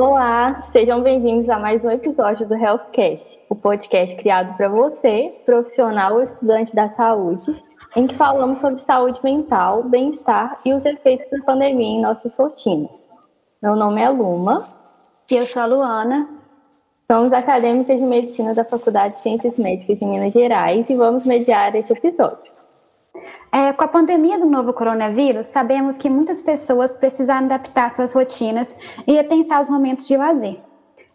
Olá, sejam bem-vindos a mais um episódio do Healthcast, o podcast criado para você, profissional ou estudante da saúde, em que falamos sobre saúde mental, bem-estar e os efeitos da pandemia em nossas rotinas. Meu nome é Luma. E eu sou a Luana. Somos acadêmicas de medicina da Faculdade de Ciências Médicas de Minas Gerais e vamos mediar esse episódio. É, com a pandemia do novo coronavírus, sabemos que muitas pessoas precisaram adaptar suas rotinas e repensar os momentos de lazer.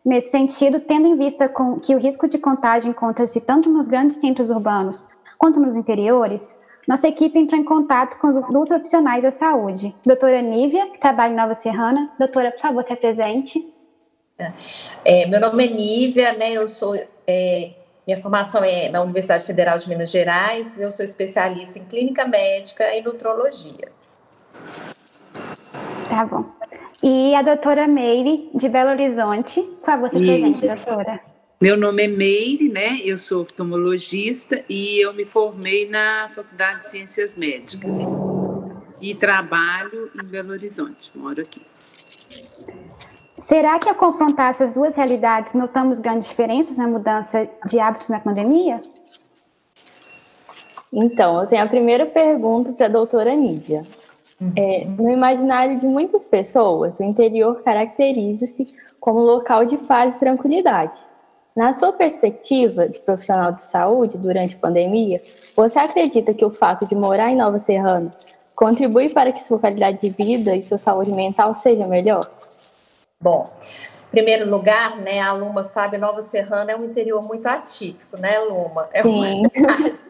Nesse sentido, tendo em vista que o risco de contágio encontra-se tanto nos grandes centros urbanos quanto nos interiores, nossa equipe entrou em contato com os dois profissionais da saúde. Doutora Nívia, que trabalha em Nova Serrana. Doutora, por favor, se apresente. É, meu nome é Nívia, né? Eu sou é, minha formação é na Universidade Federal de Minas Gerais, eu sou especialista em clínica médica e nutrologia. Tá bom. E a doutora Meire, de Belo Horizonte, por favor, se presente, doutora. Meu nome é Meire, né? Eu sou oftalmologista e eu me formei na Faculdade de Ciências Médicas. E trabalho em Belo Horizonte, moro aqui. Será que ao confrontar essas duas realidades notamos grandes diferenças na mudança de hábitos na pandemia? Então, eu tenho a primeira pergunta para a doutora Nídia. É, no imaginário de muitas pessoas, o interior caracteriza-se como local de paz e tranquilidade. Na sua perspectiva de profissional de saúde durante a pandemia, você acredita que o fato de morar em Nova Serrana contribui para que sua qualidade de vida e sua saúde mental seja melhor? Bom, em primeiro lugar, né, a Luma sabe, Nova Serrana é um interior muito atípico, né, Luma? É uma Sim. cidade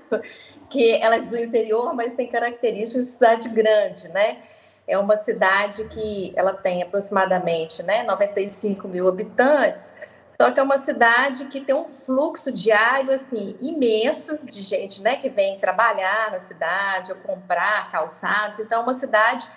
que ela é do interior, mas tem características de cidade grande, né? É uma cidade que ela tem aproximadamente né, 95 mil habitantes, só que é uma cidade que tem um fluxo diário assim imenso de gente, né, que vem trabalhar na cidade ou comprar calçados. Então, é uma cidade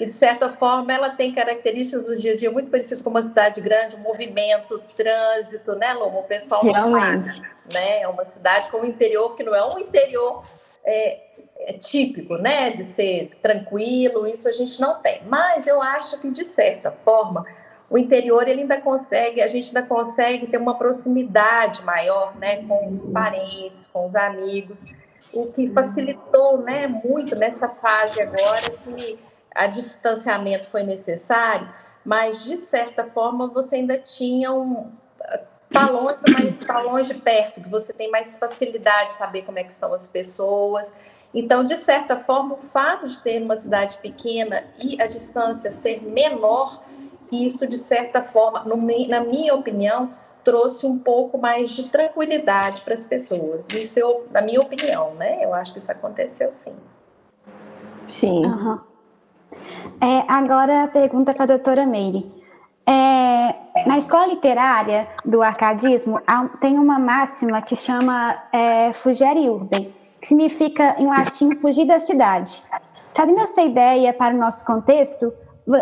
e de certa forma ela tem características do dia a dia muito parecidas com uma cidade grande, movimento, trânsito, né, Loma? O pessoal Realmente. né? É uma cidade como o interior, que não é um interior é, é típico, né, de ser tranquilo, isso a gente não tem. Mas eu acho que, de certa forma, o interior ele ainda consegue, a gente ainda consegue ter uma proximidade maior, né, com os parentes, com os amigos, o que facilitou, né, muito nessa fase agora que a distanciamento foi necessário, mas de certa forma você ainda tinha um tá longe, mas está longe perto, que você tem mais facilidade de saber como é que são as pessoas. Então, de certa forma, o fato de ter uma cidade pequena e a distância ser menor, isso de certa forma, no, na minha opinião, trouxe um pouco mais de tranquilidade para as pessoas. Isso eu, na minha opinião, né? Eu acho que isso aconteceu sim. Sim. Uhum. É, agora a pergunta para a doutora Meire. É, na escola literária do arcadismo, tem uma máxima que chama é, fugere urbem, que significa, em latim, fugir da cidade. Trazendo essa ideia para o nosso contexto,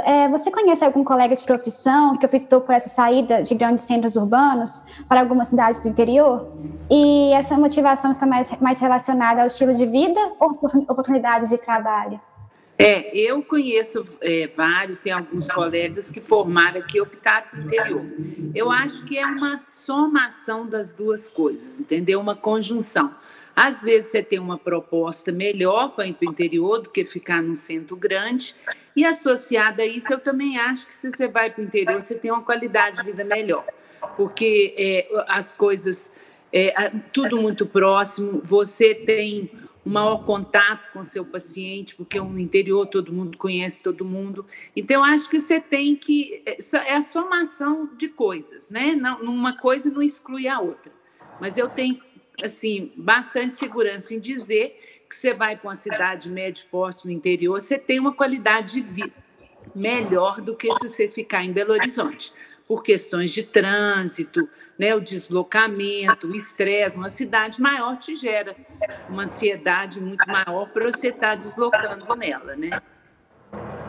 é, você conhece algum colega de profissão que optou por essa saída de grandes centros urbanos para algumas cidades do interior? E essa motivação está mais, mais relacionada ao estilo de vida ou oportunidades de trabalho? É, eu conheço é, vários, tem alguns colegas que formaram aqui, optaram para o interior. Eu acho que é uma somação das duas coisas, entendeu? Uma conjunção. Às vezes você tem uma proposta melhor para ir para o interior do que ficar num centro grande, e associada a isso, eu também acho que se você vai para o interior, você tem uma qualidade de vida melhor, porque é, as coisas, é, tudo muito próximo, você tem um maior contato com seu paciente, porque no interior todo mundo conhece todo mundo. Então, acho que você tem que. É a somação de coisas, né? Não, uma coisa não exclui a outra. Mas eu tenho, assim, bastante segurança em dizer que você vai para uma cidade médio porte no interior, você tem uma qualidade de vida melhor do que se você ficar em Belo Horizonte por questões de trânsito, né, o deslocamento, o estresse. Uma cidade maior te gera uma ansiedade muito maior para você estar tá deslocando nela, né?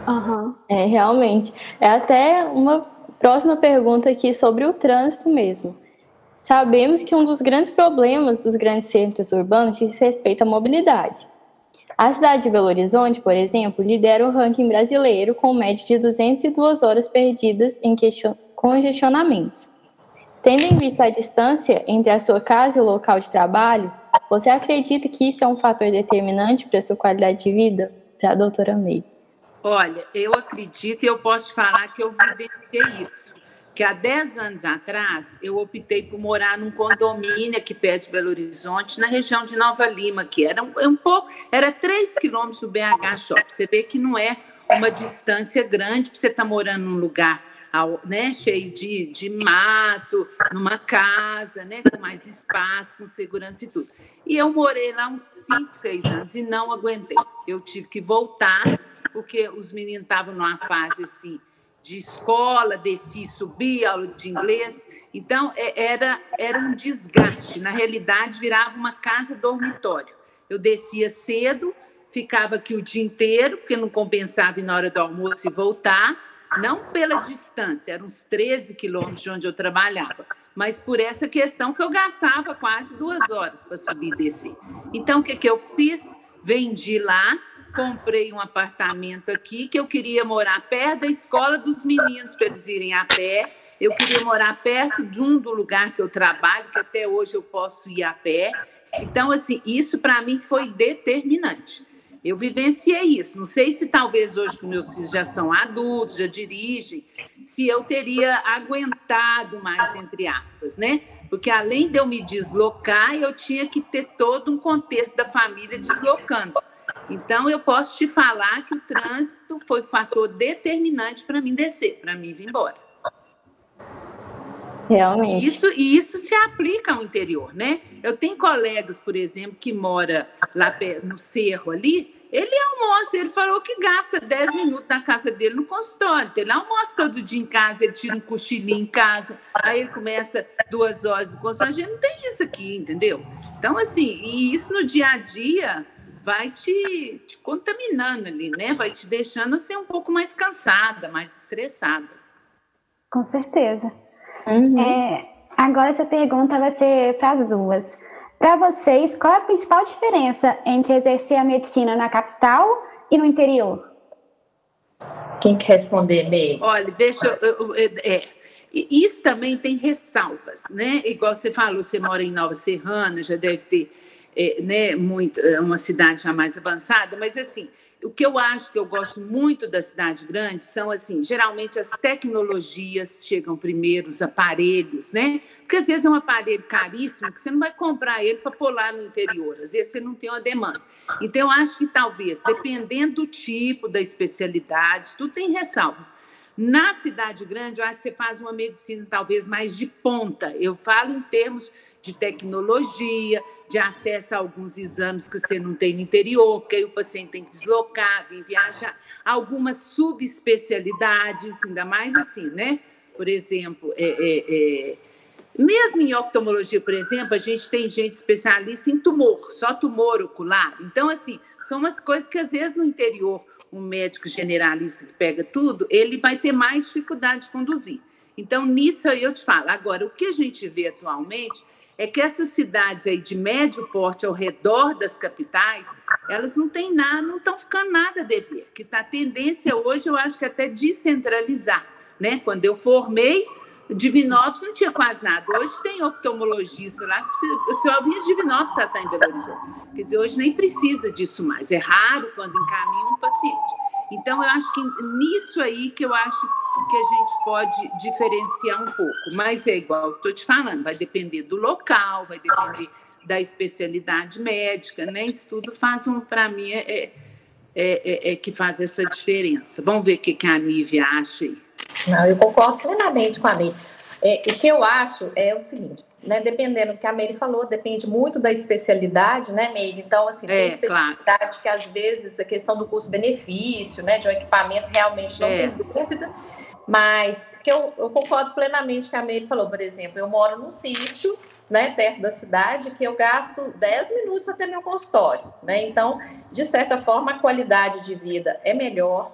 Uhum. É, realmente. É até uma próxima pergunta aqui sobre o trânsito mesmo. Sabemos que um dos grandes problemas dos grandes centros urbanos diz respeito à mobilidade. A cidade de Belo Horizonte, por exemplo, lidera o ranking brasileiro com média de 202 horas perdidas em congestionamentos. Tendo em vista a distância entre a sua casa e o local de trabalho, você acredita que isso é um fator determinante para a sua qualidade de vida? Para a doutora May. Olha, eu acredito e eu posso falar que eu vivenciei isso. Que há 10 anos atrás eu optei por morar num condomínio aqui perto de Belo Horizonte, na região de Nova Lima, que era um, um pouco, era 3 quilômetros do BH Shop. Você vê que não é uma distância grande para você estar tá morando num lugar né, cheio de, de mato, numa casa, né, com mais espaço, com segurança e tudo. E eu morei lá uns 5, 6 anos e não aguentei. Eu tive que voltar, porque os meninos estavam numa fase assim de escola, desci, subi, aula de inglês. Então, é, era, era um desgaste. Na realidade, virava uma casa dormitório. Eu descia cedo, ficava aqui o dia inteiro, porque não compensava ir na hora do almoço e voltar não pela distância, eram uns 13 quilômetros de onde eu trabalhava, mas por essa questão que eu gastava quase duas horas para subir e descer. Então, o que, que eu fiz? Vendi lá, comprei um apartamento aqui, que eu queria morar perto da escola dos meninos, para eles irem a pé. Eu queria morar perto de um do lugar que eu trabalho, que até hoje eu posso ir a pé. Então, assim, isso para mim foi determinante. Eu vivenciei isso. Não sei se talvez hoje que meus filhos já são adultos, já dirigem, se eu teria aguentado mais, entre aspas, né? Porque além de eu me deslocar, eu tinha que ter todo um contexto da família deslocando. Então, eu posso te falar que o trânsito foi fator determinante para mim descer, para mim vir embora. Realmente. Isso, e isso se aplica ao interior, né? Eu tenho colegas, por exemplo, que mora lá no cerro ali, ele almoça, ele falou que gasta 10 minutos na casa dele no consultório. Ele almoça todo dia em casa, ele tira um cochilinho em casa, aí ele começa duas horas no consultório. A gente não tem isso aqui, entendeu? Então, assim, e isso no dia a dia vai te, te contaminando ali, né? Vai te deixando ser um pouco mais cansada, mais estressada. Com certeza. Uhum. É, agora essa pergunta vai ser para as duas. Para vocês, qual é a principal diferença entre exercer a medicina na capital e no interior? Quem quer responder, Bê? Olha, deixa eu. É, isso também tem ressalvas, né? Igual você falou, você mora em Nova Serrana, já deve ter é, né, muito, é uma cidade já mais avançada, mas assim, o que eu acho que eu gosto muito da cidade grande são assim, geralmente as tecnologias chegam primeiro, os aparelhos, né? Porque às vezes é um aparelho caríssimo que você não vai comprar ele para pular no interior, às vezes você não tem uma demanda. Então eu acho que talvez, dependendo do tipo, da especialidade, tudo tem ressalvas. Na cidade grande, eu acho que você faz uma medicina talvez mais de ponta. Eu falo em termos de tecnologia, de acesso a alguns exames que você não tem no interior, porque aí o paciente tem que deslocar, vir viajar. Algumas subespecialidades, ainda mais assim, né? Por exemplo, é, é, é... mesmo em oftalmologia, por exemplo, a gente tem gente especialista em tumor, só tumor ocular. Então, assim, são umas coisas que às vezes no interior um médico generalista que pega tudo, ele vai ter mais dificuldade de conduzir. Então, nisso aí eu te falo. Agora, o que a gente vê atualmente é que essas cidades aí de médio porte ao redor das capitais, elas não têm nada, não estão ficando nada a dever. Que tá a tendência hoje, eu acho que até descentralizar, né? Quando eu formei, Divinópolis não tinha quase nada. Hoje tem oftalmologista lá, o seu Alvinhos Divinópolis está tá em Belo Horizonte. Quer dizer, hoje nem precisa disso mais. É raro quando encaminha um paciente. Então, eu acho que nisso aí que eu acho que a gente pode diferenciar um pouco. Mas é igual, estou te falando, vai depender do local, vai depender da especialidade médica, né? Isso tudo faz um, para mim, é, é, é, é, que faz essa diferença. Vamos ver o que, que a Nívia acha aí. Não, eu concordo plenamente com a Meire. É, o que eu acho é o seguinte, né? Dependendo do que a Meire falou, depende muito da especialidade, né, Meire? Então, assim, tem é, especialidade claro. que às vezes a questão do custo-benefício, né, de um equipamento realmente não é. tem dúvida. Mas que eu, eu concordo plenamente com a Meire falou, por exemplo, eu moro num sítio, né, perto da cidade, que eu gasto 10 minutos até meu consultório, né? Então, de certa forma, a qualidade de vida é melhor.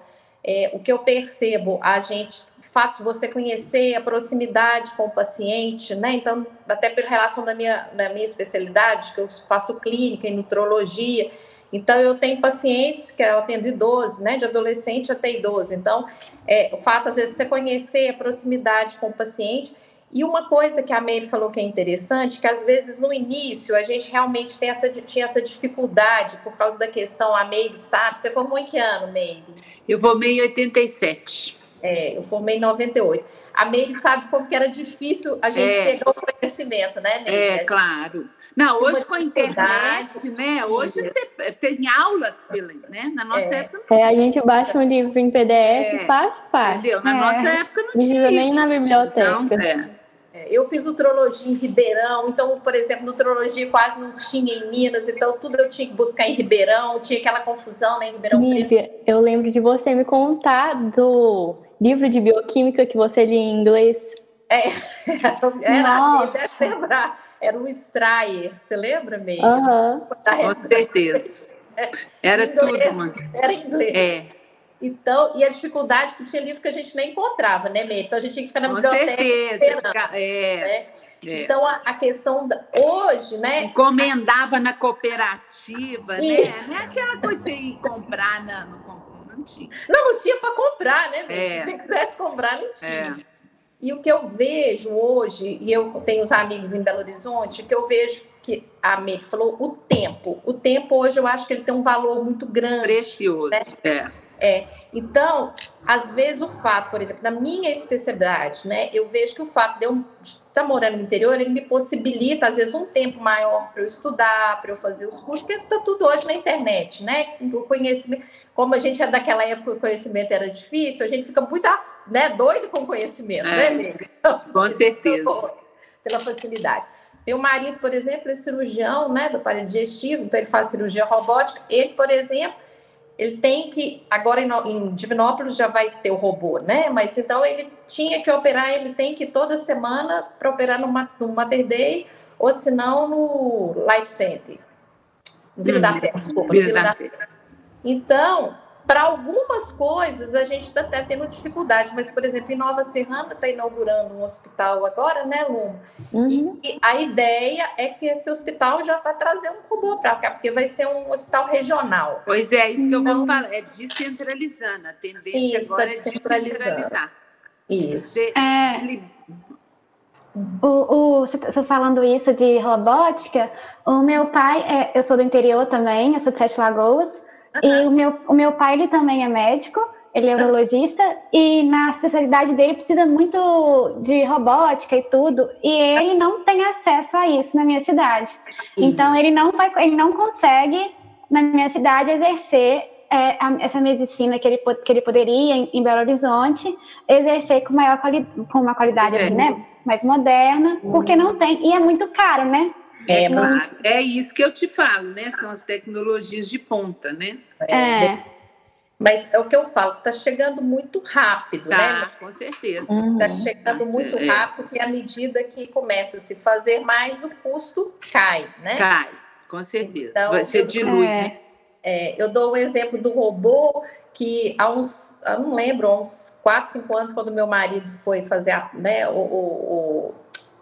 É, o que eu percebo, a gente fato de você conhecer a proximidade com o paciente, né? Então, até pela relação da minha, da minha especialidade, que eu faço clínica e nutrologia, Então, eu tenho pacientes que eu atendo idosos, né, de adolescente até idoso. Então, é, o fato, às vezes, você conhecer a proximidade com o paciente. E uma coisa que a Meire falou que é interessante, que às vezes no início a gente realmente tem essa, tinha essa dificuldade por causa da questão, a Meire sabe, você formou em que ano, Meire? Eu formei em 87. É, eu formei em 98. A Meire sabe como que era difícil a gente é. pegar o conhecimento, né, Meire? É, claro. Não, hoje com a internet, né? Hoje você tem aulas pela, né? Na nossa é. época. É, a gente baixa um livro em PDF é. fácil, fácil. Entendeu? Na nossa é. época não tinha. Não nem na biblioteca. Então, é. É. Eu fiz nutrologia em Ribeirão, então, por exemplo, nutrologia quase não tinha em Minas, então tudo eu tinha que buscar em Ribeirão, tinha aquela confusão né, em Ribeirão Lívia, eu lembro de você me contar do livro de bioquímica que você lia em inglês. É, era, deve lembrar, era o Strayer, você lembra mesmo? Uhum. Com certeza. Era inglês, tudo, mano. Era inglês. É. Então, e a dificuldade que tinha livro que a gente nem encontrava, né, Meire? Então a gente tinha que ficar na Com biblioteca. Certeza. É. Né? É. Então, a, a, questão da, hoje, né? Encomendava na cooperativa, Isso. né? Não é aquela coisa de ir comprar na, no não tinha. Não, não tinha para comprar, né, é. Se você quisesse comprar, não tinha. É. E o que eu vejo hoje, e eu tenho os amigos em Belo Horizonte, o que eu vejo que a Meire falou, o tempo. O tempo hoje eu acho que ele tem um valor muito grande. Precioso, né? é. É, então, às vezes o fato, por exemplo, da minha especialidade, né, eu vejo que o fato de eu estar tá morando no interior, ele me possibilita, às vezes, um tempo maior para eu estudar, para eu fazer os cursos, porque está tudo hoje na internet, né? O conhecimento, como a gente é daquela época o conhecimento era difícil, a gente fica muito né, doido com o conhecimento, né, é, né, amiga? Então, com certeza. Pela facilidade. Meu marido, por exemplo, é cirurgião, né, do aparelho digestivo, então ele faz cirurgia robótica. Ele, por exemplo, ele tem que agora em, em Divinópolis já vai ter o robô, né? Mas então ele tinha que operar, ele tem que toda semana para operar no, no Mater Day ou se não no Life Center. No Vila hum, da Serra, desculpa, Vila, da, da Serra. Então, para algumas coisas a gente está até tendo dificuldade, mas, por exemplo, em Nova Serrana está inaugurando um hospital agora, né, Luma? Uhum. E, a ideia é que esse hospital já vai trazer um robô para cá, porque vai ser um hospital regional. Pois é, isso que eu vou falar, é descentralizando. A tendência isso, agora tá é descentralizar. Isso. De, é... de... O, o, você está falando isso de robótica. O meu pai, é, eu sou do interior também, eu sou de Sete Lagoas. E o meu, o meu pai, ele também é médico, ele é urologista, e na especialidade dele precisa muito de robótica e tudo, e ele não tem acesso a isso na minha cidade. Então, ele não, vai, ele não consegue, na minha cidade, exercer é, a, essa medicina que ele, que ele poderia, em, em Belo Horizonte, exercer com, maior com uma qualidade assim, né, mais moderna, porque não tem, e é muito caro, né? É, é isso que eu te falo, né? São as tecnologias de ponta, né? É. é. Mas é o que eu falo, está chegando muito rápido, tá, né? Com certeza. Está uhum. chegando Nossa, muito é. rápido e à medida que começa a se fazer mais, o custo cai, né? Cai, com certeza. Então, Você eu, dilui, é, né? É, eu dou o um exemplo do robô que há uns, eu não lembro, há uns 4, 5 anos, quando meu marido foi fazer a, né, o, o, o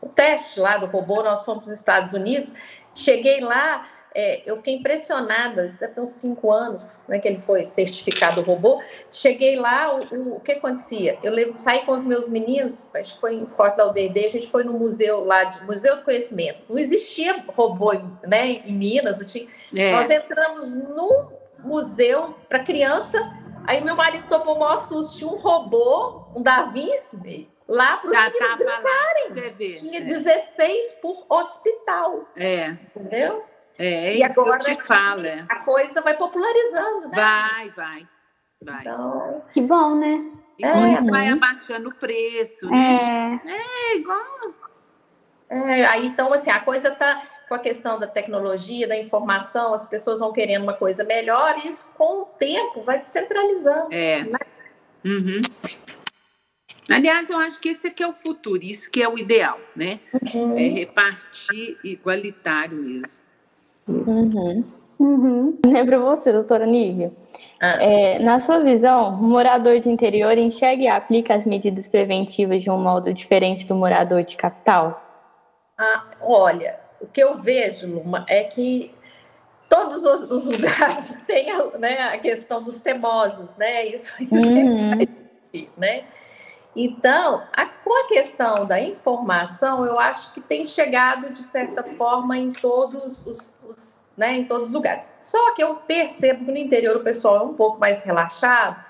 teste lá do robô, nós fomos para os Estados Unidos, cheguei lá, é, eu fiquei impressionada, isso deve ter uns cinco anos né, que ele foi certificado robô. Cheguei lá, o, o, o que acontecia? Eu levo, saí com os meus meninos, acho que foi em Forte Lauderdale, a gente foi no museu lá, de, Museu do Conhecimento. Não existia robô né, em Minas, não tinha. É. Nós entramos no museu para criança, aí meu marido tomou o maior susto, tinha um robô, um Da Vinci, lá para os meninos brincarem. Tinha 16 por hospital. É. Entendeu? É, é e isso agora, que eu te falo. É. A coisa vai popularizando, né? Vai, vai. vai. Então, que bom, né? E com é, isso vai abaixando o preço, né? É, é igual. É, aí, então, assim, a coisa tá com a questão da tecnologia, da informação, as pessoas vão querendo uma coisa melhor, e isso, com o tempo, vai descentralizando. É. Né? Uhum. Aliás, eu acho que esse aqui é o futuro, isso que é o ideal, né? Uhum. É repartir igualitário mesmo. Isso. Uhum. Uhum. É para você, doutora Nívia. Ah. É, na sua visão, o morador de interior enxerga e aplica as medidas preventivas de um modo diferente do morador de capital? Ah, olha, o que eu vejo, Luma, é que todos os, os lugares têm né, a questão dos temosos, né? Isso, isso uhum. é, né? Então, a, com a questão da informação, eu acho que tem chegado de certa forma em todos os, os né, em todos os lugares. Só que eu percebo que no interior o pessoal é um pouco mais relaxado,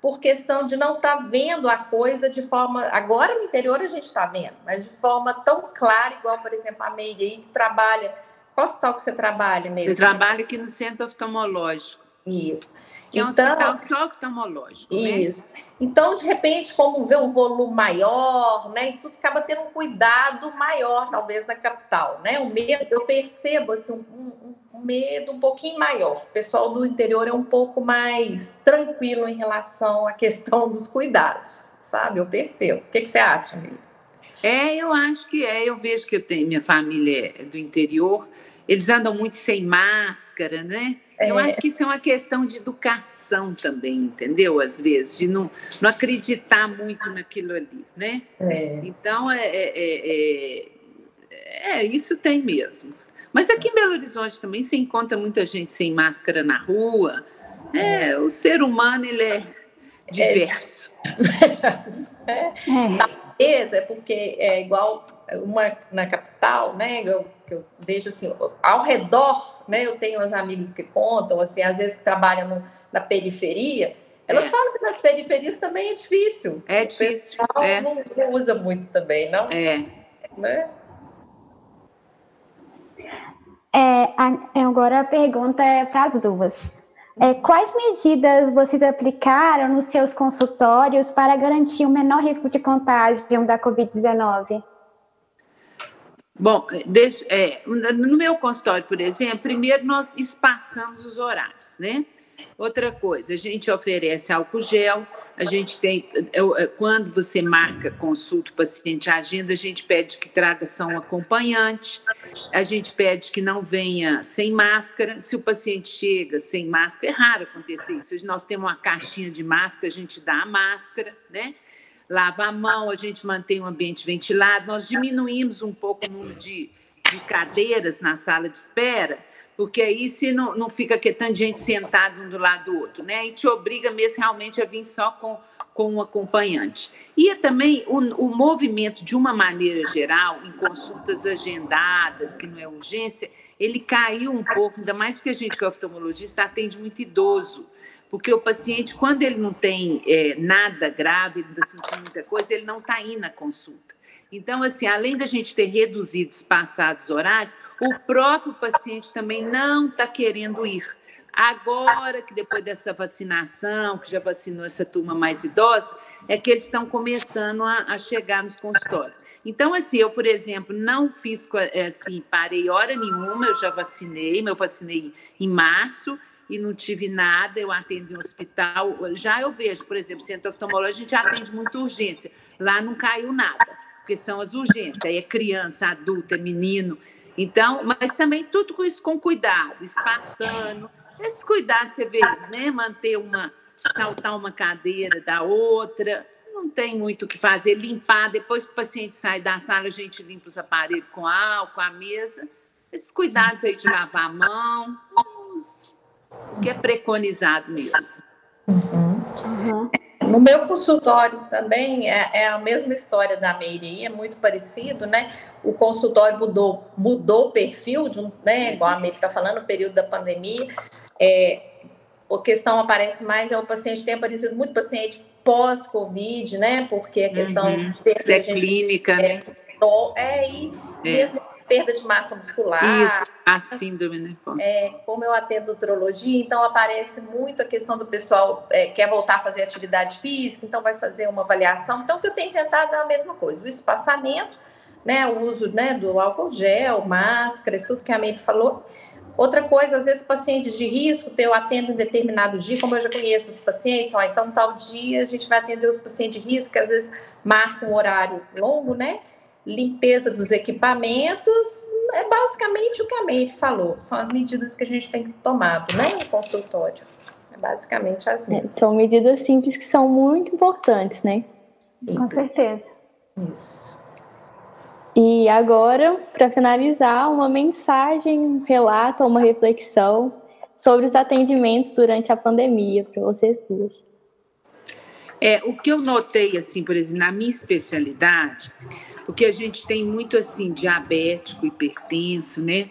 por questão de não estar tá vendo a coisa de forma. Agora no interior a gente está vendo, mas de forma tão clara, igual, por exemplo, a Meire aí, que trabalha. Qual hospital que você trabalha, Meire? Eu trabalho aqui no centro oftalmológico. Isso. Que é um então, hospital só oftalmológico. Né? Isso. Né? Então, de repente, como vê um volume maior, né? E tudo acaba tendo um cuidado maior, talvez, na capital, né? O medo, eu percebo assim, um, um medo um pouquinho maior. O pessoal do interior é um pouco mais tranquilo em relação à questão dos cuidados, sabe? Eu percebo. O que, que você acha, Miriam? É, eu acho que é. Eu vejo que eu tenho minha família é do interior, eles andam muito sem máscara, né? É. Eu acho que isso é uma questão de educação também, entendeu? Às vezes, de não, não acreditar muito naquilo ali, né? É. Então, é, é, é, é, é isso tem mesmo. Mas aqui em Belo Horizonte também se encontra muita gente sem máscara na rua. É, o ser humano ele é diverso. É, é. É porque é igual uma na capital, né? Eu, eu vejo assim, ao redor, né? Eu tenho as amigas que contam, assim, às vezes que trabalham no, na periferia, elas é. falam que nas periferias também é difícil. É difícil. O pessoal é. Não, não, usa muito também, não? É. Né? É, agora a pergunta é para as duas. É, quais medidas vocês aplicaram nos seus consultórios para garantir o menor risco de contágio da Covid-19? Bom, deixa, é, no meu consultório, por exemplo, primeiro nós espaçamos os horários, né? Outra coisa, a gente oferece álcool gel, a gente tem, quando você marca consulta o paciente, agenda, a gente pede que traga só um acompanhante, a gente pede que não venha sem máscara. Se o paciente chega sem máscara, é raro acontecer isso. Nós temos uma caixinha de máscara, a gente dá a máscara, né? Lava a mão, a gente mantém o ambiente ventilado. Nós diminuímos um pouco o número de, de cadeiras na sala de espera porque aí se não, não fica que tanta gente sentada um do lado do outro, né? E te obriga mesmo realmente a vir só com, com um acompanhante. E é também o, o movimento, de uma maneira geral, em consultas agendadas, que não é urgência, ele caiu um pouco, ainda mais porque a gente que é oftalmologista atende muito idoso. Porque o paciente, quando ele não tem é, nada grave, ele não está sentindo muita coisa, ele não está indo na consulta. Então, assim, além da gente ter reduzido espaçados horários, o próprio paciente também não está querendo ir. Agora que depois dessa vacinação, que já vacinou essa turma mais idosa, é que eles estão começando a, a chegar nos consultórios. Então, assim, eu, por exemplo, não fiz assim, parei hora nenhuma, eu já vacinei, eu vacinei em março e não tive nada, eu atendo em hospital. Já eu vejo, por exemplo, centro oftalmológico, a gente atende muito urgência. Lá não caiu nada, porque são as urgências, aí é criança, adulto, é menino. Então, mas também tudo com isso com cuidado, espaçando. Esses cuidados, você vê, né? Manter uma, saltar uma cadeira da outra, não tem muito o que fazer, limpar. Depois que o paciente sai da sala, a gente limpa os aparelhos com álcool, a mesa. Esses cuidados aí de lavar a mão, o que é preconizado mesmo. Uhum. Uhum. No meu consultório também é, é, a mesma história da Meire, é muito parecido, né? O consultório mudou, mudou o perfil, de um, né? Igual a Meire está falando, no período da pandemia. É, a questão aparece mais, é o paciente tem aparecido muito paciente pós-Covid, né? Porque a questão uhum. é clínica, é, né? É, e é. mesmo perda de massa muscular. Isso, a síndrome, né? É, como eu atendo urologia, então aparece muito a questão do pessoal é, quer voltar a fazer atividade física, então vai fazer uma avaliação. Então, o que eu tenho tentado é a mesma coisa, o espaçamento, né, o uso né, do álcool gel, máscara, isso tudo que a Meire falou. Outra coisa, às vezes pacientes de risco, eu atendo em determinado dia, como eu já conheço os pacientes, ó, então tal dia a gente vai atender os pacientes de risco, que às vezes marca um horário longo, né? Limpeza dos equipamentos, é basicamente o que a Meire falou. São as medidas que a gente tem tomado, né, no consultório. É basicamente as é, mesmas. É, são medidas simples que são muito importantes, né? Com certeza. Isso. E agora, para finalizar, uma mensagem, um relato, uma reflexão sobre os atendimentos durante a pandemia para vocês duas. É, o que eu notei, assim, por exemplo, na minha especialidade, porque a gente tem muito, assim, diabético, hipertenso, né?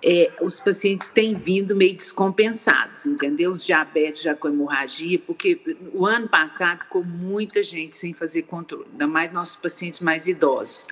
É, os pacientes têm vindo meio descompensados, entendeu? Os diabetes já com hemorragia, porque o ano passado ficou muita gente sem fazer controle, ainda mais nossos pacientes mais idosos.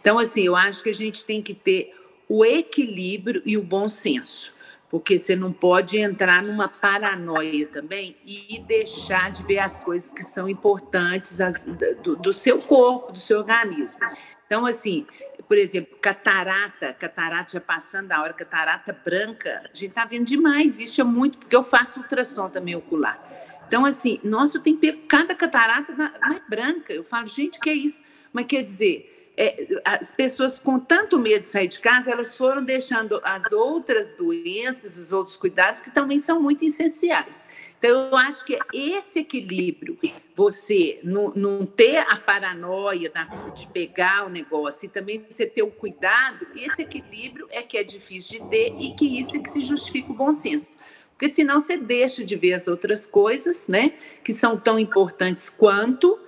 Então, assim, eu acho que a gente tem que ter o equilíbrio e o bom senso porque você não pode entrar numa paranoia também e deixar de ver as coisas que são importantes as, do, do, seu corpo, do seu organismo. Então, assim, por exemplo, catarata, catarata já passando da hora, catarata branca, a gente está vendo demais isso é muito, porque eu faço ultrassom também ocular. Então, assim, nossa, tem cada catarata é branca. Eu falo, gente, que é isso? Mas quer dizer, é, as pessoas com tanto medo de sair de casa, elas foram deixando as outras doenças, os outros cuidados, que também são muito essenciais. Então, eu acho que esse equilíbrio, você não, não ter a paranoia de pegar o negócio e também você ter o cuidado, esse equilíbrio é que é difícil de ter e que isso é que se justifica o bom senso. Porque senão você deixa de ver as outras coisas, né, que são tão importantes quanto,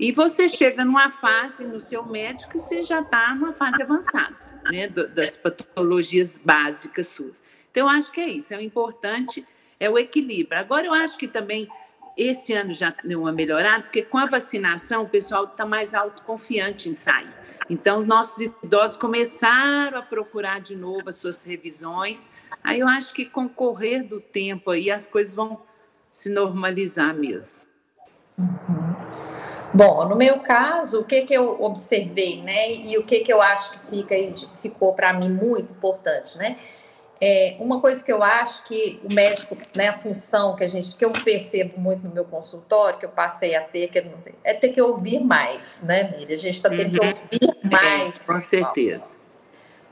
e você chega numa fase no seu médico e você já está numa fase avançada, né, das patologias básicas suas. Então, eu acho que é isso, é o importante, é o equilíbrio. Agora, eu acho que também esse ano já deu uma melhorada, porque com a vacinação o pessoal está mais autoconfiante em sair. Então, os nossos idosos começaram a procurar de novo as suas revisões. Aí eu acho que com o correr do tempo aí as coisas vão se normalizar mesmo. Uhum. Bom, no meu caso, o que, que eu observei, né? E o que, que eu acho que fica ficou para mim muito importante, né? É, uma coisa que eu acho que o médico, né, a função que a gente, que eu percebo muito no meu consultório, que eu passei a ter, que é ter que ouvir mais, né, Miriam? A gente está tendo uhum. que ouvir mais. É, com certeza.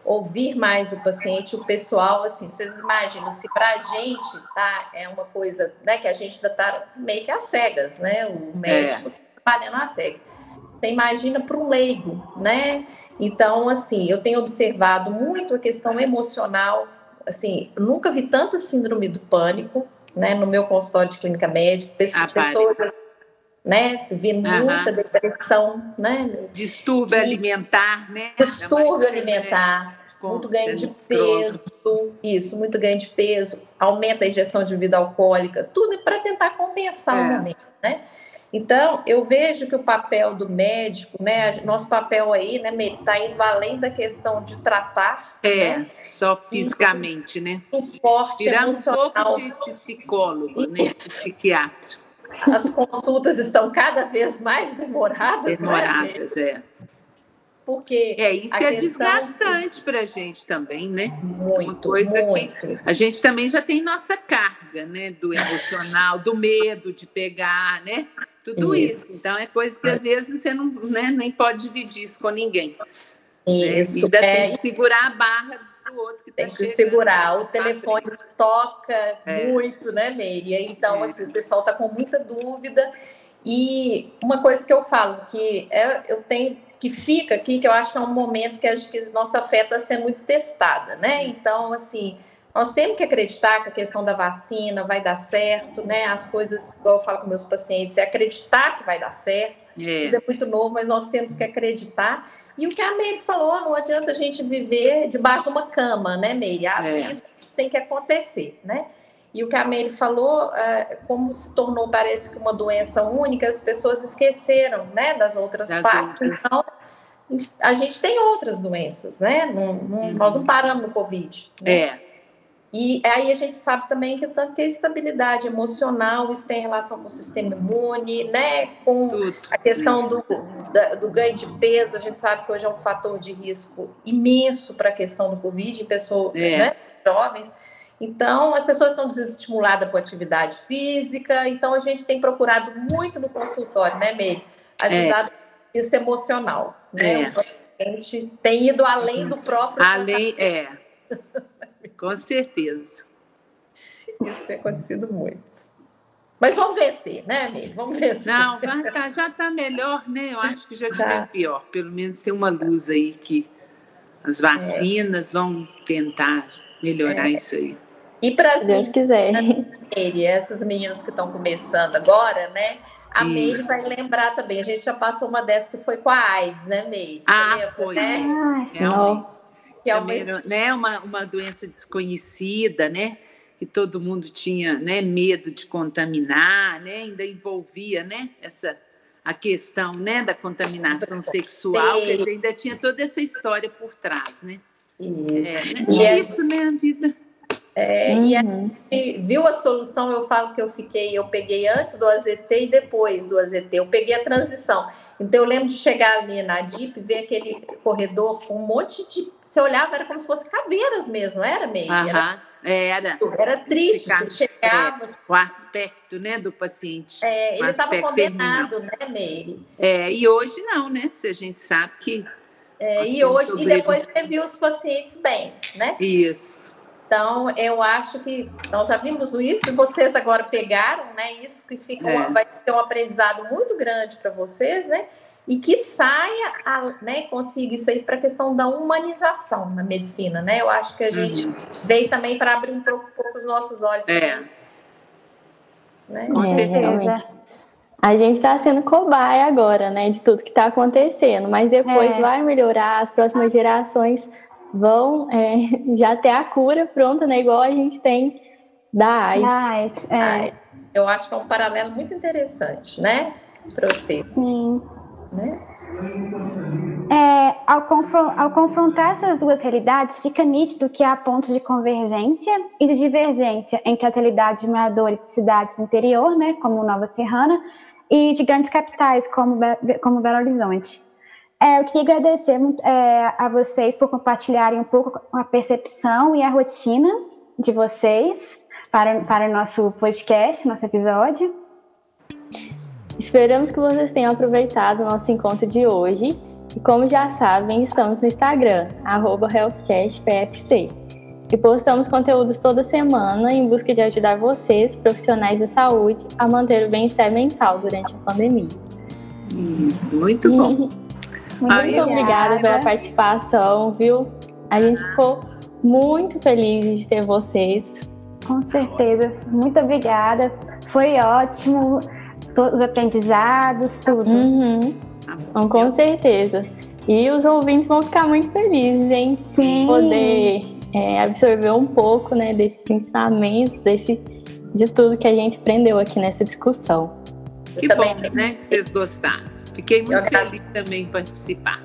Ouvir mais o paciente, o pessoal, assim, vocês imaginam, se para a gente, tá, é uma coisa, né, que a gente ainda está meio que às cegas, né, o médico. É trabalhando a cega. Você imagina para um leigo, né? Então, assim, eu tenho observado muito a questão emocional. Assim, nunca vi tanta síndrome do pânico, né? No meu consultório de clínica médica, pessoas, pessoas né? Vindo uhum. muita depressão, né? Distúrbio e, alimentar, né? Distúrbio alimentar. muito ganho de peso, isso, muito ganho de peso, aumenta a injeção de bebida alcoólica, tudo para tentar compensar é. o momento, né? Então, eu vejo que o papel do médico, né, nosso papel aí, né, está indo além da questão de tratar. É, né, só fisicamente, né? Suporte Virar emocional. um pouco de psicólogo, né, de psiquiatra. As consultas estão cada vez mais demoradas. Né, demoradas, né, é. Porque é isso é desgastante para a gente também, né? Muito, Uma coisa muito. que a gente também já tem nossa carga, né? Do emocional, do medo de pegar, né? Tudo isso. isso. Então, é coisa que às vezes você não, né, nem pode dividir isso com ninguém. Isso. Né? Ainda é... tem que segurar a barra do outro que Tem tá que chegando, segurar. O telefone toca é. muito, né, Meire? Então, é. assim, o pessoal está com muita dúvida. E uma coisa que eu falo, que é, eu tenho que fica aqui, que eu acho que é um momento que a, que a nossa fé está sendo muito testada, né? Então, assim, nós temos que acreditar que a questão da vacina vai dar certo, né? As coisas, igual eu falo com meus pacientes, é acreditar que vai dar certo. É. Tudo é muito novo, mas nós temos que acreditar. E o que a Meire falou, não adianta a gente viver debaixo de uma cama, né, Meire? A é. vida tem que acontecer, né? E o que a Meire falou, é, como se tornou, parece que uma doença única, as pessoas esqueceram, né, das outras das partes. Outras. Então, a gente tem outras doenças, né? Não, não, uhum. Nós não paramos no Covid. Né? É. E aí a gente sabe também que tanto que a estabilidade emocional isso tem relação com o sistema imune, né? Com Tudo. a questão do, da, do ganho de peso, a gente sabe que hoje é um fator de risco imenso para a questão do Covid, pessoas é. né, jovens. Então, as pessoas estão desestimuladas por atividade física, então a gente tem procurado muito no consultório, né, Meire? Ajudar é. isso emocional, né? É. A gente tem ido além do próprio. Além, é. Com certeza. Isso tem acontecido muito. Mas vamos vencer, né, amigo? Vamos vencer. Não, tá, já está melhor, né? Eu acho que já tive pior. Pelo menos tem uma luz aí que As vacinas é. vão tentar melhorar é. isso aí. E para as meninas, quiser. essas meninas que estão começando agora, né? A e... Meire vai lembrar também. A gente já passou uma dessas que foi com a AIDS, né, Meire? Ah, lembra, foi. Né? Realmente. Que é uma... né, uma, uma doença desconhecida, né? Que todo mundo tinha né, medo de contaminar, né? Ainda envolvia, né? Essa a questão né, da contaminação sexual, quer dizer, ainda tinha toda essa história por trás, né? Isso. É, né? E é isso, né, a vida. É, uhum. E a gente viu a solução, eu falo que eu fiquei, eu peguei antes do AZT e depois do AZT, eu peguei a transição. Então eu lembro de chegar ali na DIP, ver aquele corredor com um monte de. Você olhava, era como se fosse caveiras mesmo, era meio. Uhum. Era, era. Era triste, você chegava. É, o aspecto né, do paciente. É, ele estava condenado, né, Meire? É, e hoje não, né? Se a gente sabe que. É, e hoje, e depois você viu os pacientes bem, né? Isso. Então, eu acho que nós já vimos isso e vocês agora pegaram, né? Isso que fica, é. vai ter um aprendizado muito grande para vocês, né? E que saia, a, né? Consiga isso aí para a questão da humanização na medicina, né? Eu acho que a gente uhum. veio também para abrir um pouco, um pouco, os nossos olhos. É. Né? Com é, certeza. A gente está sendo cobaia agora, né? De tudo que está acontecendo, mas depois é. vai melhorar, as próximas gerações vão é, já ter a cura pronta, né? Igual a gente tem da AIDS. AIDS é. Eu acho que é um paralelo muito interessante, né? Para você. Sim. Né? É, ao, ao, confrontar essas duas realidades, fica nítido que há pontos de convergência e de divergência entre as realidades de moradores de cidades do interior, né, como Nova Serrana, e de grandes capitais, como, como Belo Horizonte. É, eu queria agradecer é, a vocês por compartilharem um pouco a percepção e a rotina de vocês para, para o nosso podcast, nosso episódio. Esperamos que vocês tenham aproveitado o nosso encontro de hoje. E como já sabem, estamos no Instagram, HealthCastPFC. E postamos conteúdos toda semana em busca de ajudar vocês, profissionais da saúde, a manter o bem-estar mental durante a pandemia. Isso, muito bom. Muito Ai, obrigada pela participação, viu? A gente ficou muito feliz de ter vocês. Com certeza. Muito obrigada. Foi ótimo. Todos os aprendizados, tudo. Uhum. Então, com certeza. E os ouvintes vão ficar muito felizes em Sim. poder é, absorver um pouco né, desses ensinamentos, desse, de tudo que a gente aprendeu aqui nessa discussão. Que bom, né? Que vocês gostaram. Fiquei muito feliz também em participar.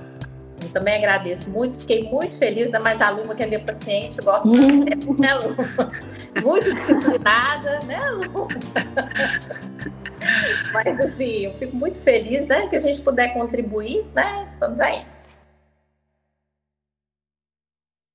Eu também agradeço muito, fiquei muito feliz, ainda mais a Luma, que é minha paciente, gosto muito, né, Luma? Muito disciplinada, né, Luma? Mas assim, eu fico muito feliz, né, que a gente puder contribuir, né? Estamos aí.